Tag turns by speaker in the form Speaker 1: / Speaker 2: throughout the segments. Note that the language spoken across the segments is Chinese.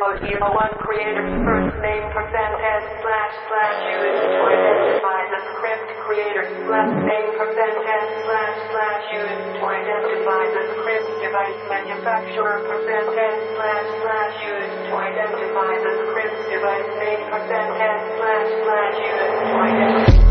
Speaker 1: 001 creator's first name percent s slash slash you is to identify the script creator's last name percent s slash slash you is to identify the script device manufacturer percent s slash slash you is to identify the script device name percent s slash slash you is to identify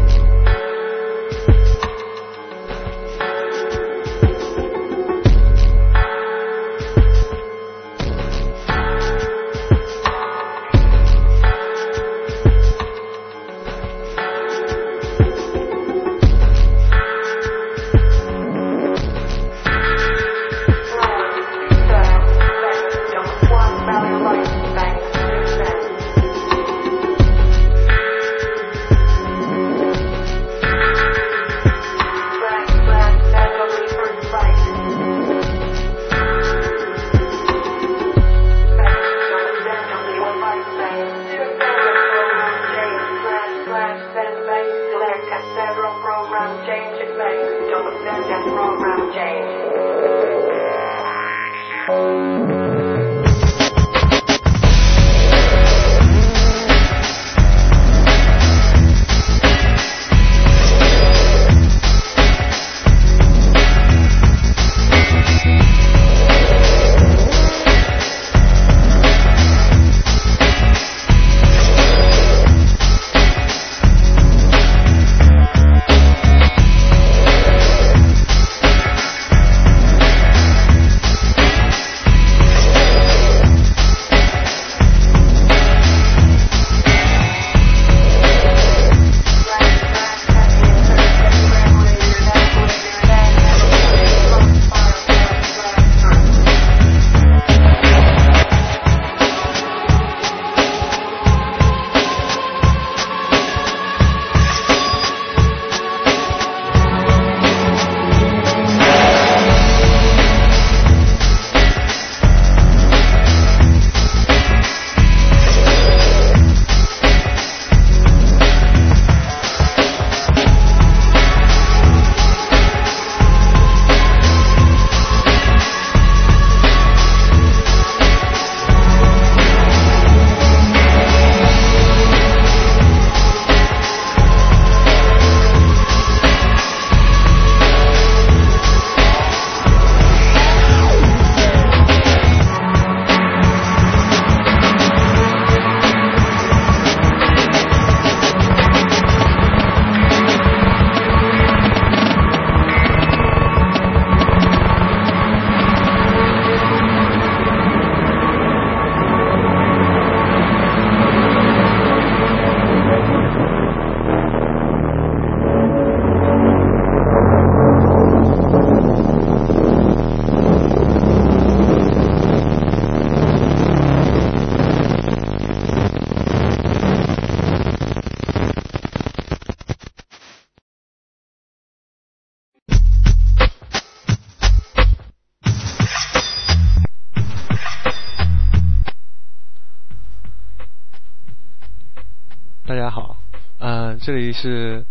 Speaker 2: 这里是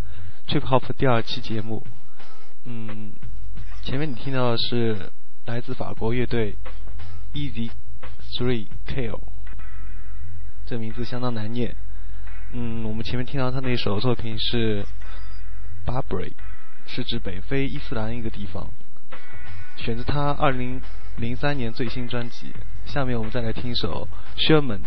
Speaker 2: Trip Hop 第二期节目，嗯，前面你听到的是来自法国乐队 Easy Three Kill，这名字相当难念，嗯，我们前面听到他那首作品是 Barbary，是指北非伊斯兰一个地方，选择他二零零三年最新专辑，下面我们再来听一首 Sherman。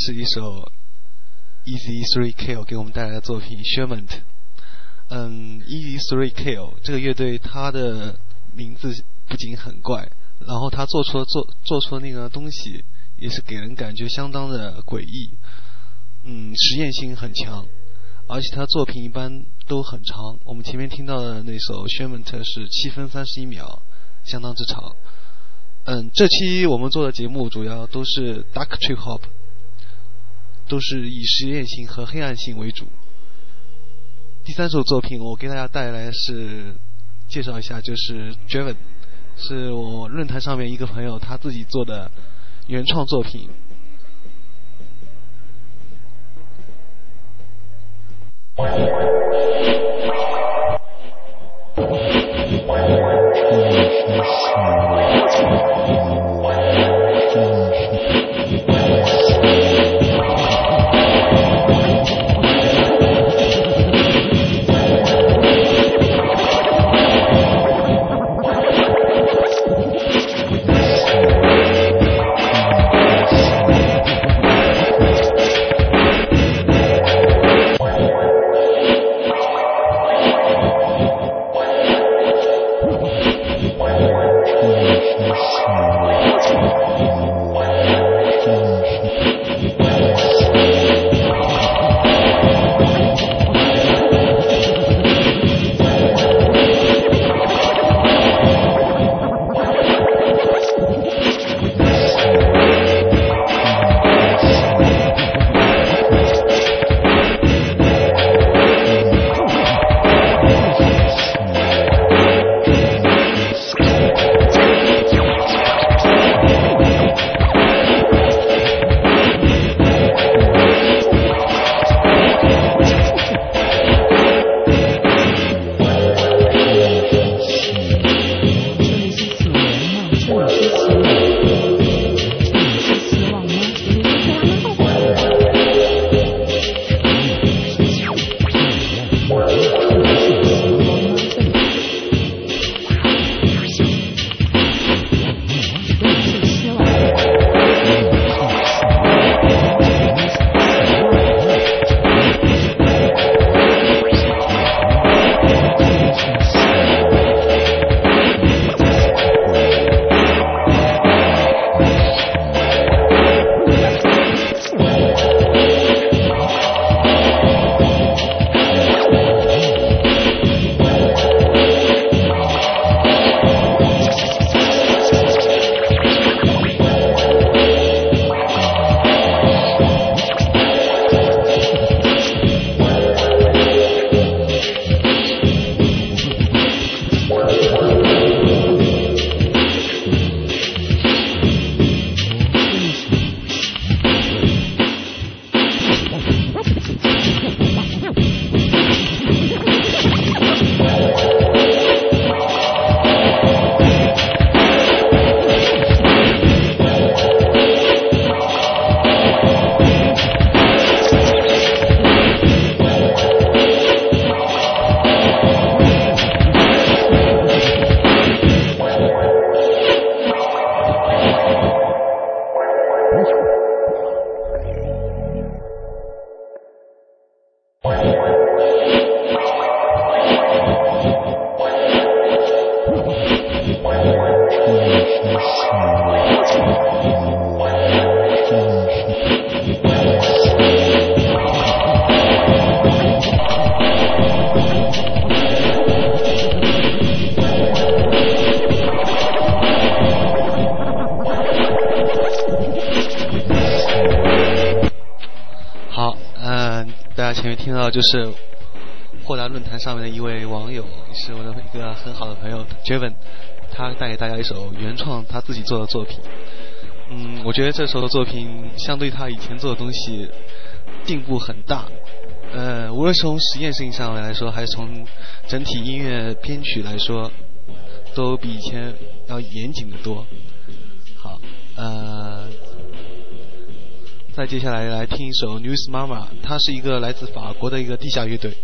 Speaker 2: 是一首 Easy Three Kill 给我们带来的作品 s h e r m a n t。嗯，Easy Three Kill 这个乐队它的名字不仅很怪，然后他做出的做做出的那个东西也是给人感觉相当的诡异。嗯，实验性很强，而且他作品一般都很长。我们前面听到的那首 s h e r m a n t 是七分三十一秒，相当之长。嗯，这期我们做的节目主要都是 Dark Trip Hop，都是以实验性和黑暗性为主。第三首作品我给大家带来是介绍一下，就是 Driven，是我论坛上面一个朋友他自己做的原创作品。就是霍达论坛上面的一位网友，是我的一个很好的朋友 Javen，他带给大家一首原创他自己做的作品。嗯，我觉得这首的作品相对他以前做的东西进步很大。呃，无论是从实验性上来说，还是从整体音乐编曲来说，都比以前要严谨的多。好，呃。再接下来来听一首 News Mama，它是一个来自法国的一个地下乐队。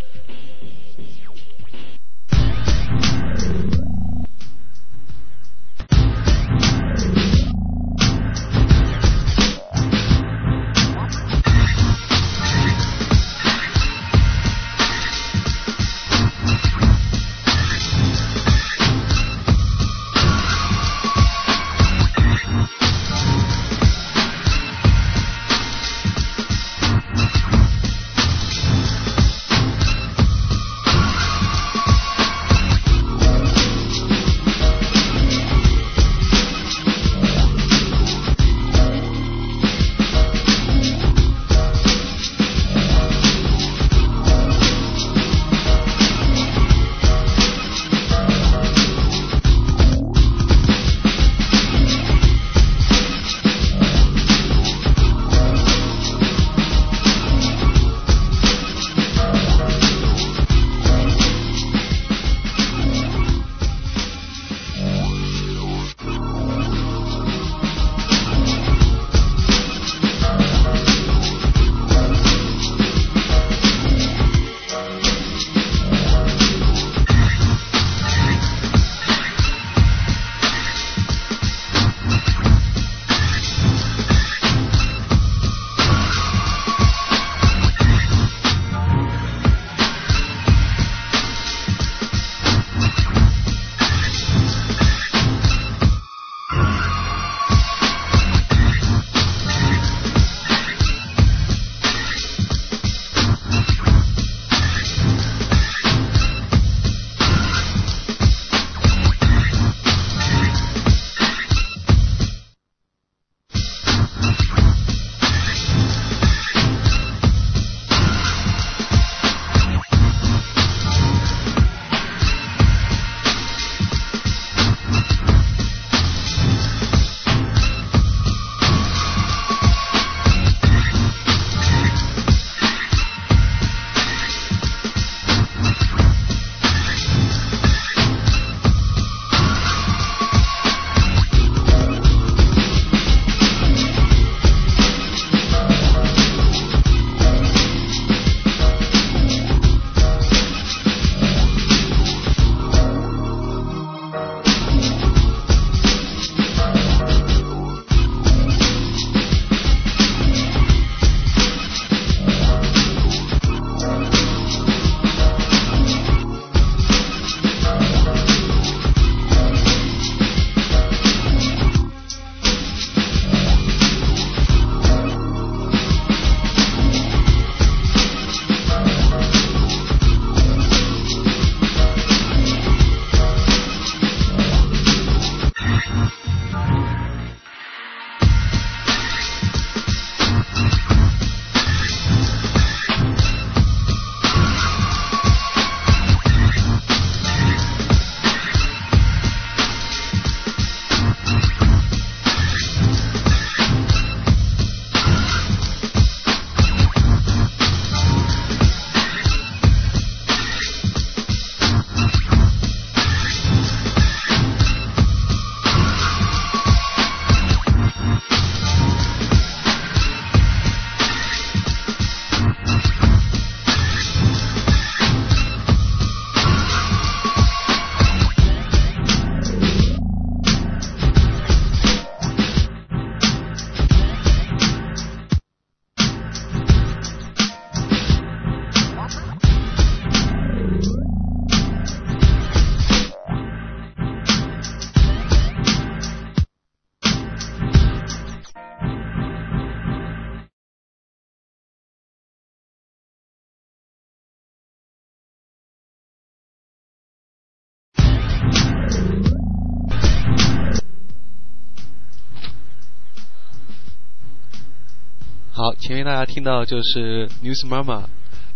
Speaker 2: 前面大家听到就是 News Mama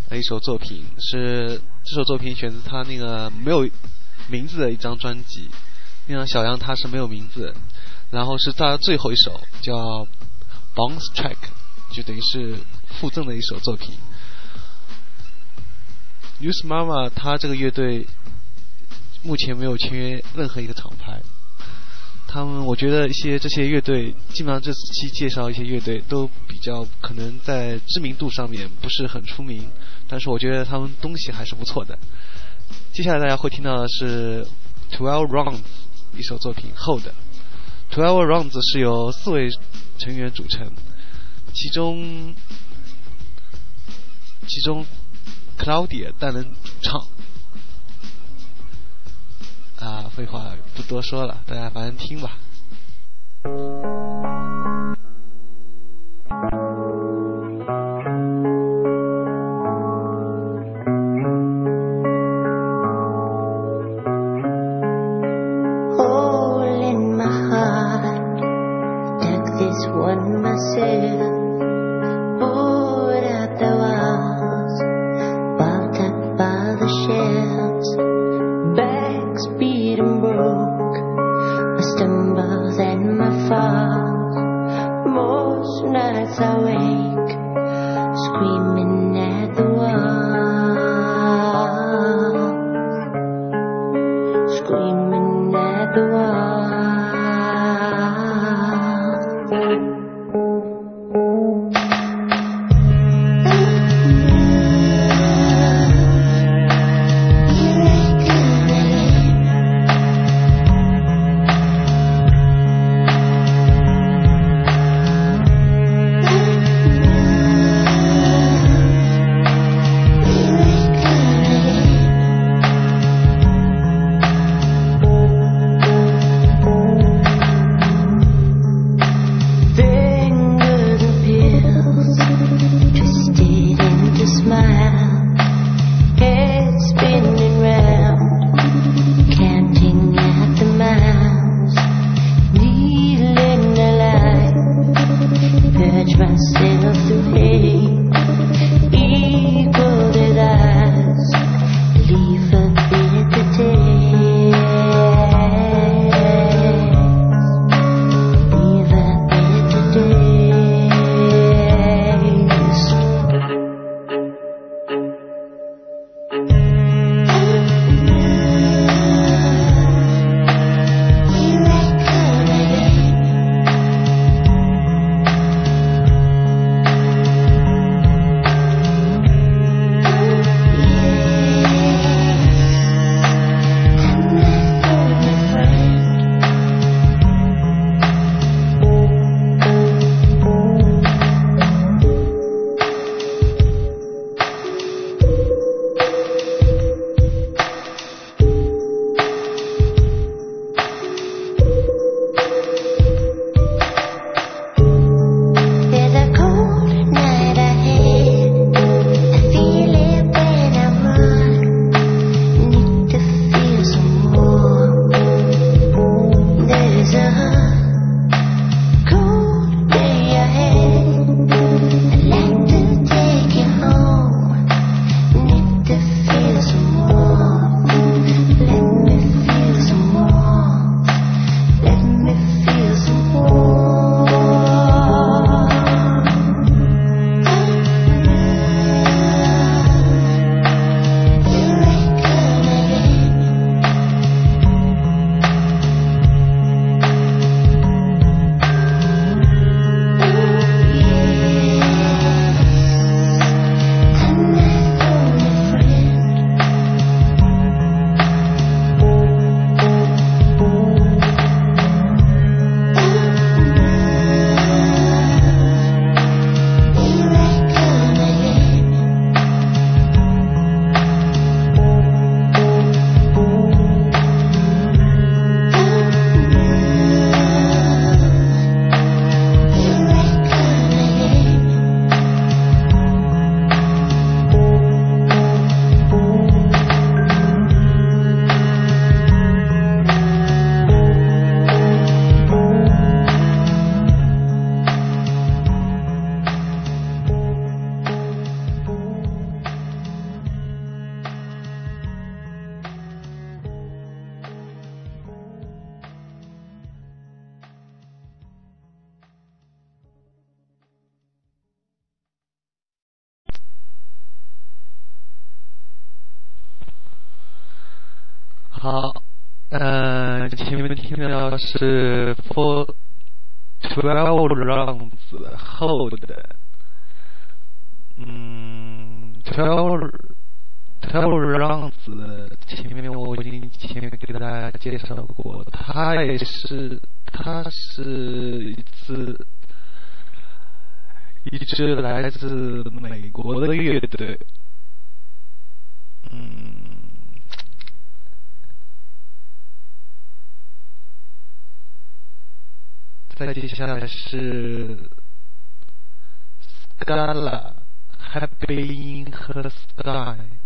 Speaker 2: 的一首作品，是这首作品选自他那个没有名字的一张专辑。那张小羊他是没有名字，然后是他最后一首叫 Bounce Track，就等于是附赠的一首作品。News Mama 他这个乐队目前没有签约任何一个厂牌。他们，我觉得一些这些乐队，基本上这期介绍一些乐队都比较可能在知名度上面不是很出名，但是我觉得他们东西还是不错的。接下来大家会听到的是 Twelve Rounds 一首作品 Hold。Twelve Rounds 是由四位成员组成，其中其中 Claudia 担任主唱。啊，废话不多说了，大家反正听吧。
Speaker 3: 前面听到是 For Twelve Rounds 后的，嗯，Twelve Twelve Rounds 前面我已经前面给大家介绍过，它也是它是一次一支来自美国的乐队，嗯。再接下来是 Scala Happy in Her sky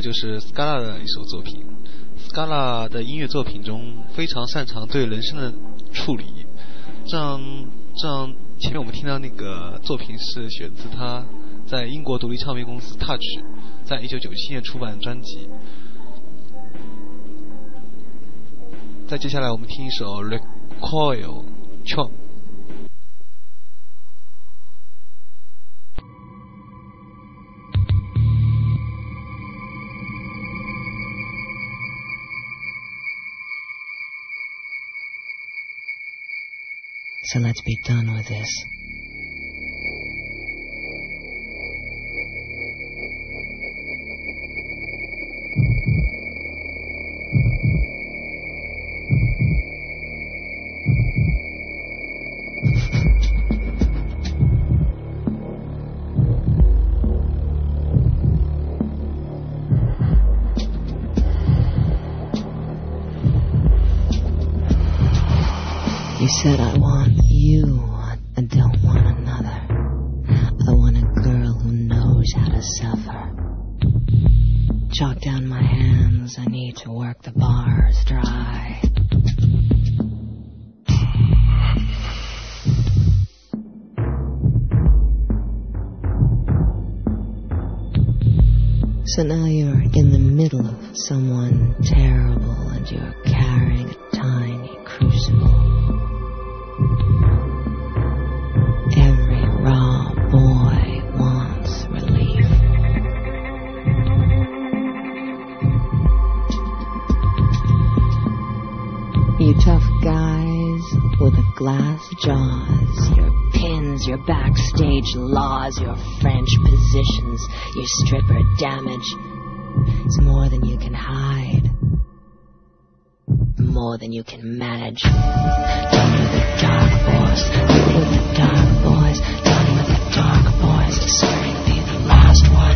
Speaker 3: 就是 Scala 的一首作品，Scala 的音乐作品中非常擅长对人生的处理，这样这样前面我们听到那个作品是选自他在英国独立唱片公司 Touch 在一九九七年出版的专辑。再接下来我们听一首 Recoil Chop。
Speaker 4: So let's be done with this. French laws, your French positions, your stripper damage. It's more than you can hide. More than you can manage. Done with the dark boys. Done with the dark boys. Done with the dark boys. Staring be the last one.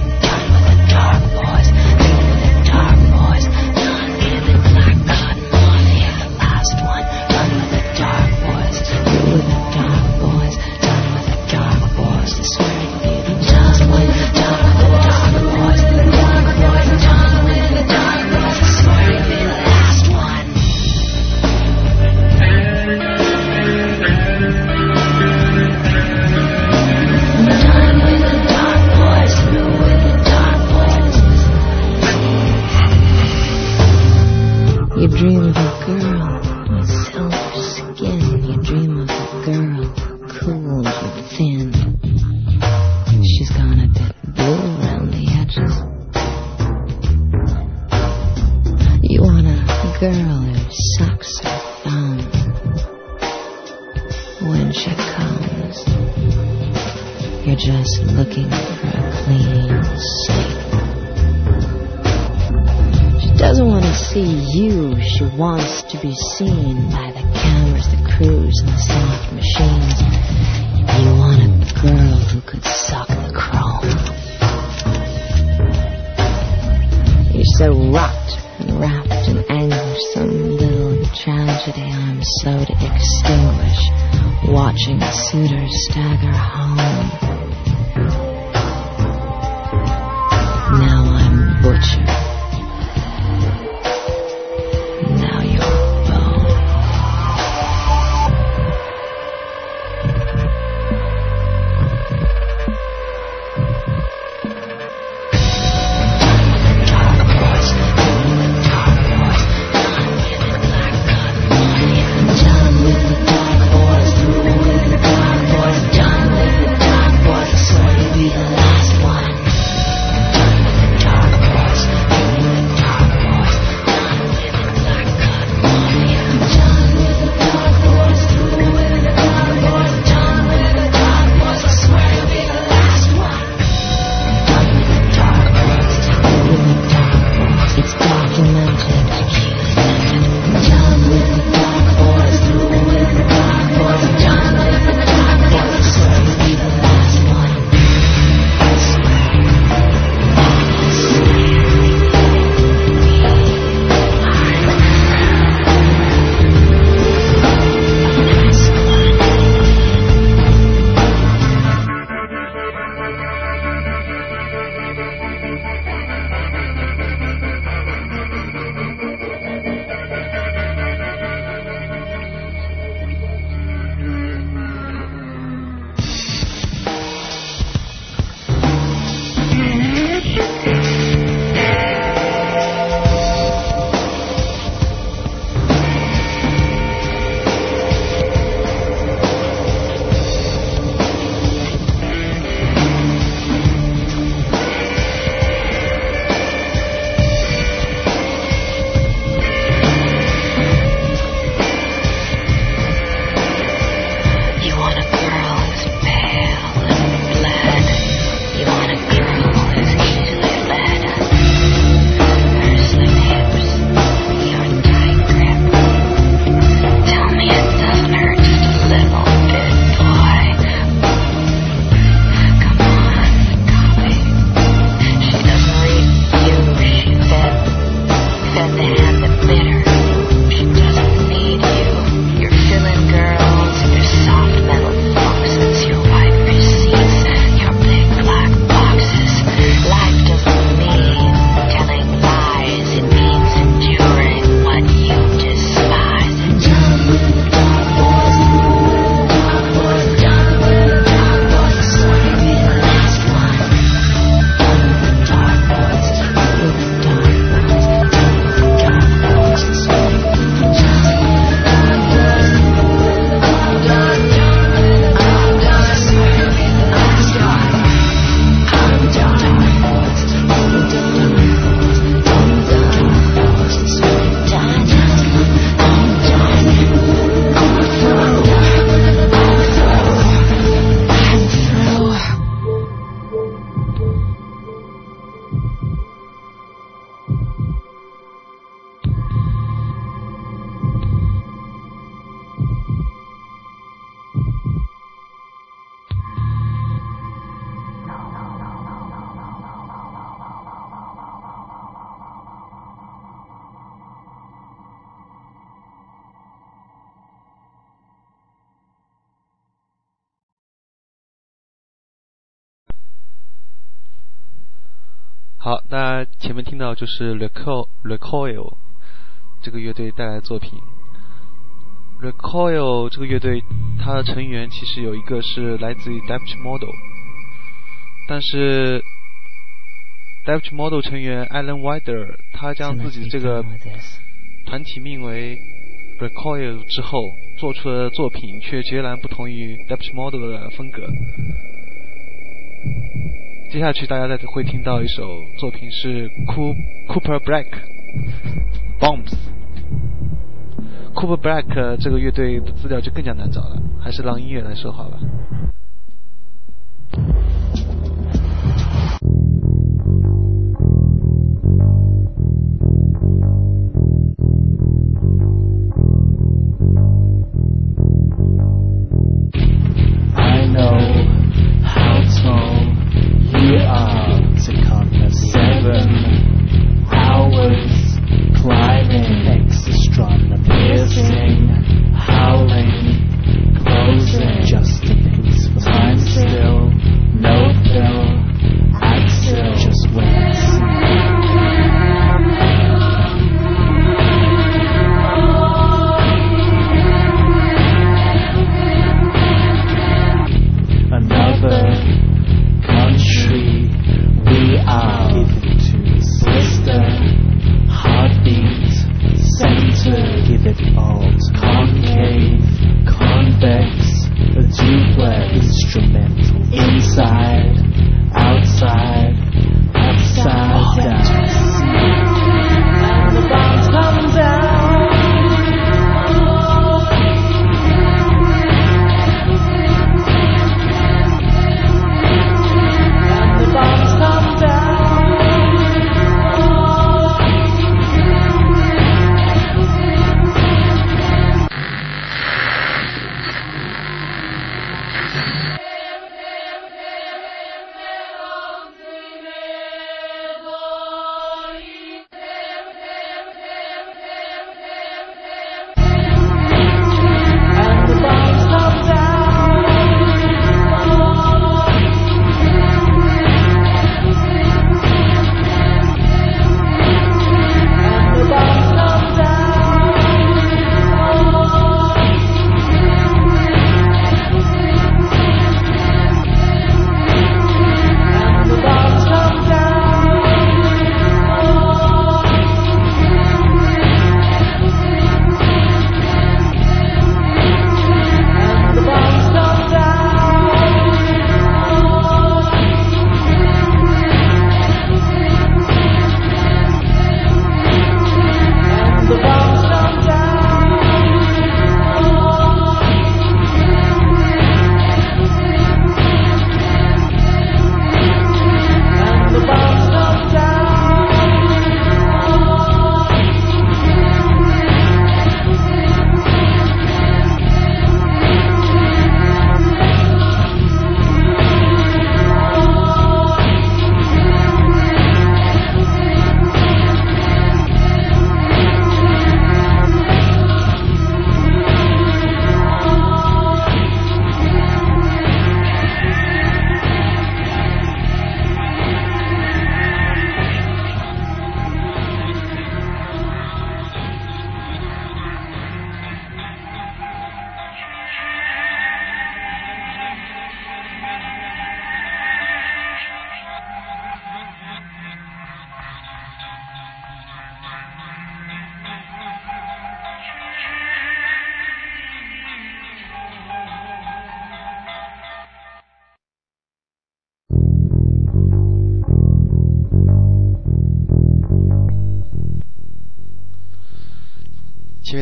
Speaker 5: 好，那前面听到就是 Recoil Recoil 这个乐队带来的作品。Recoil 这个乐队，它的成员其实有一个是来自于 Depth Model，但是 Depth Model 成员 Alan Wider 他将自己这个团体命为 Recoil 之后，做出的作品却截然不同于 Depth Model 的风格。接下去大家再会听到一首作品是 Cooper Black Bombs。Cooper Black 这个乐队的资料就更加难找了，还是让音乐来说好了。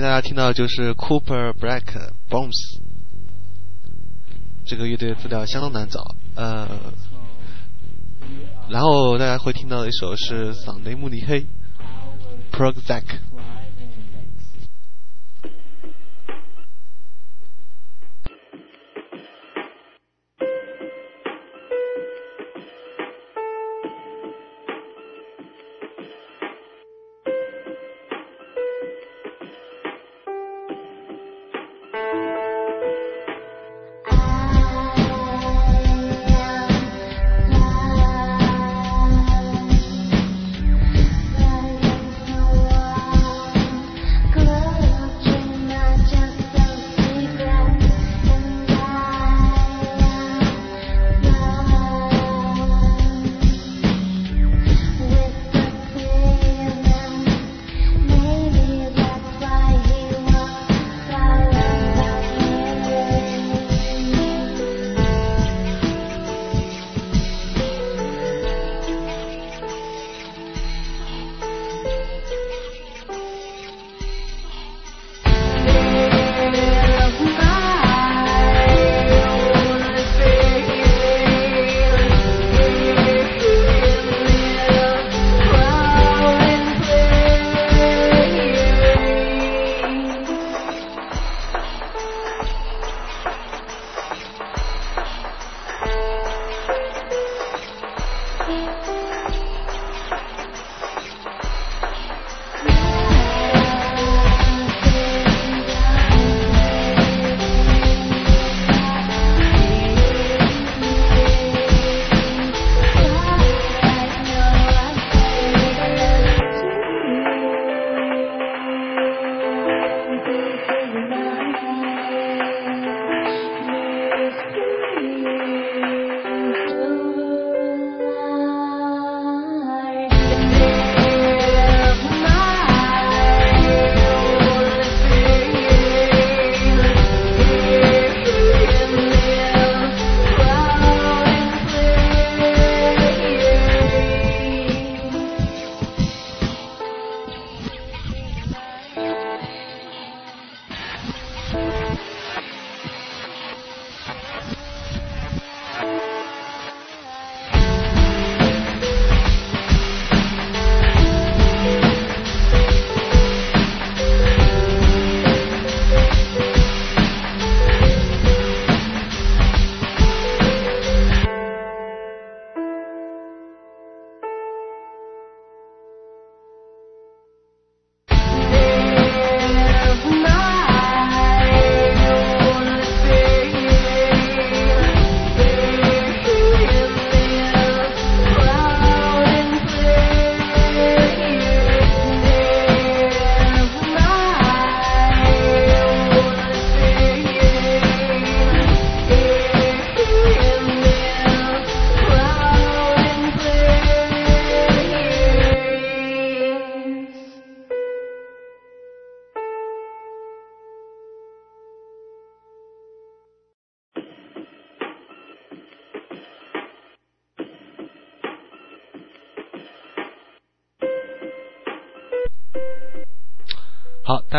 Speaker 5: 大家听到的就是 Cooper Black Bombs 这个乐队的资料相当难找，呃，然后大家会听到的一首是嗓雷慕尼黑 Prozac。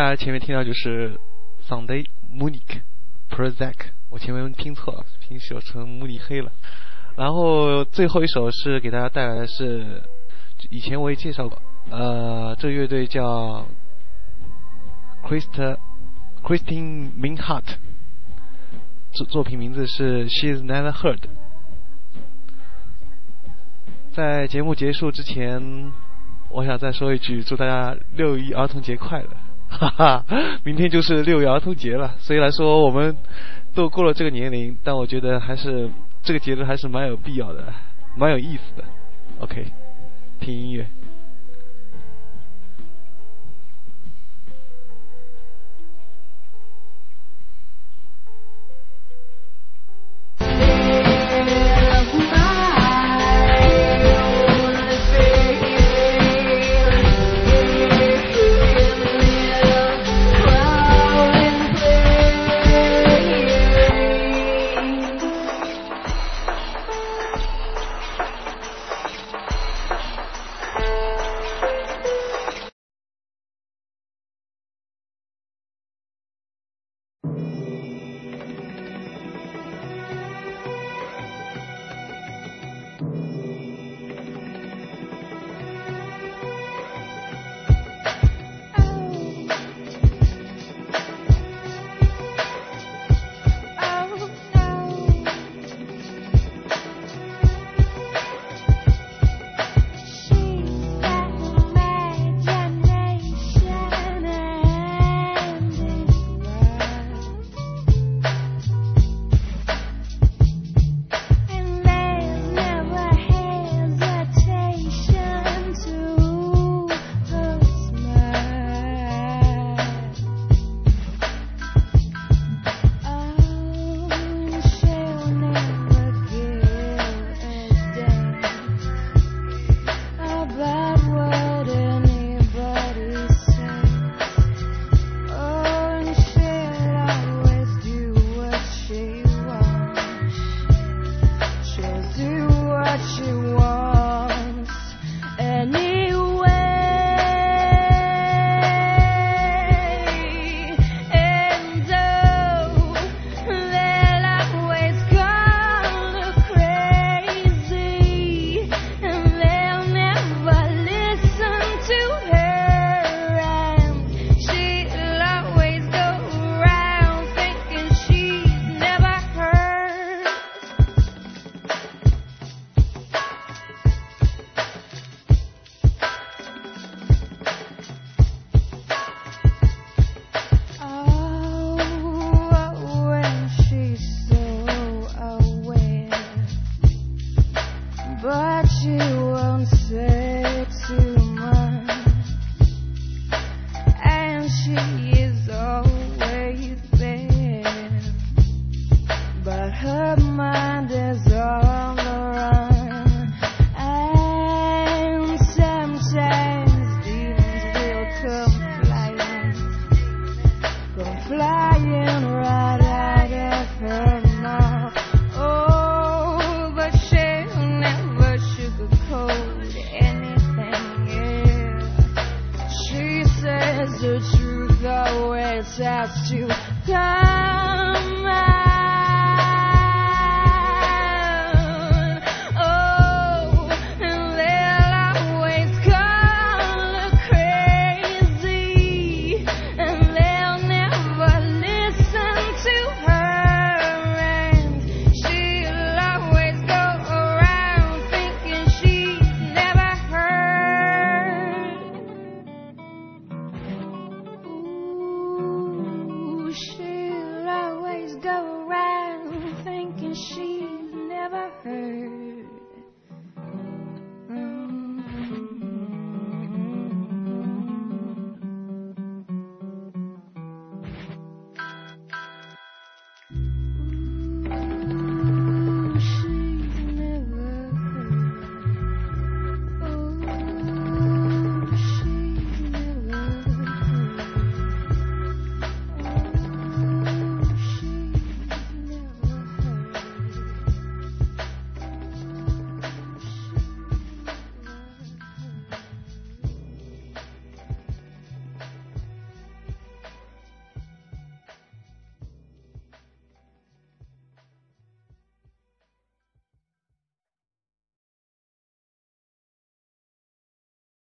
Speaker 3: 家前面听到就是 Sunday Munich Prozac，我前面拼错了，拼写成慕尼黑了。然后最后一首是给大家带来的是，以前我也介绍过，呃，这乐队叫 Christ Christin Minhart，作作品名字是 She's Never Heard。在节目结束之前，我想再说一句，祝大家六一儿童节快乐！哈哈，明天就是六一儿童节了。虽然说我们都过了这个年龄，但我觉得还是这个节日还是蛮有必要的，蛮有意思的。OK，听音乐。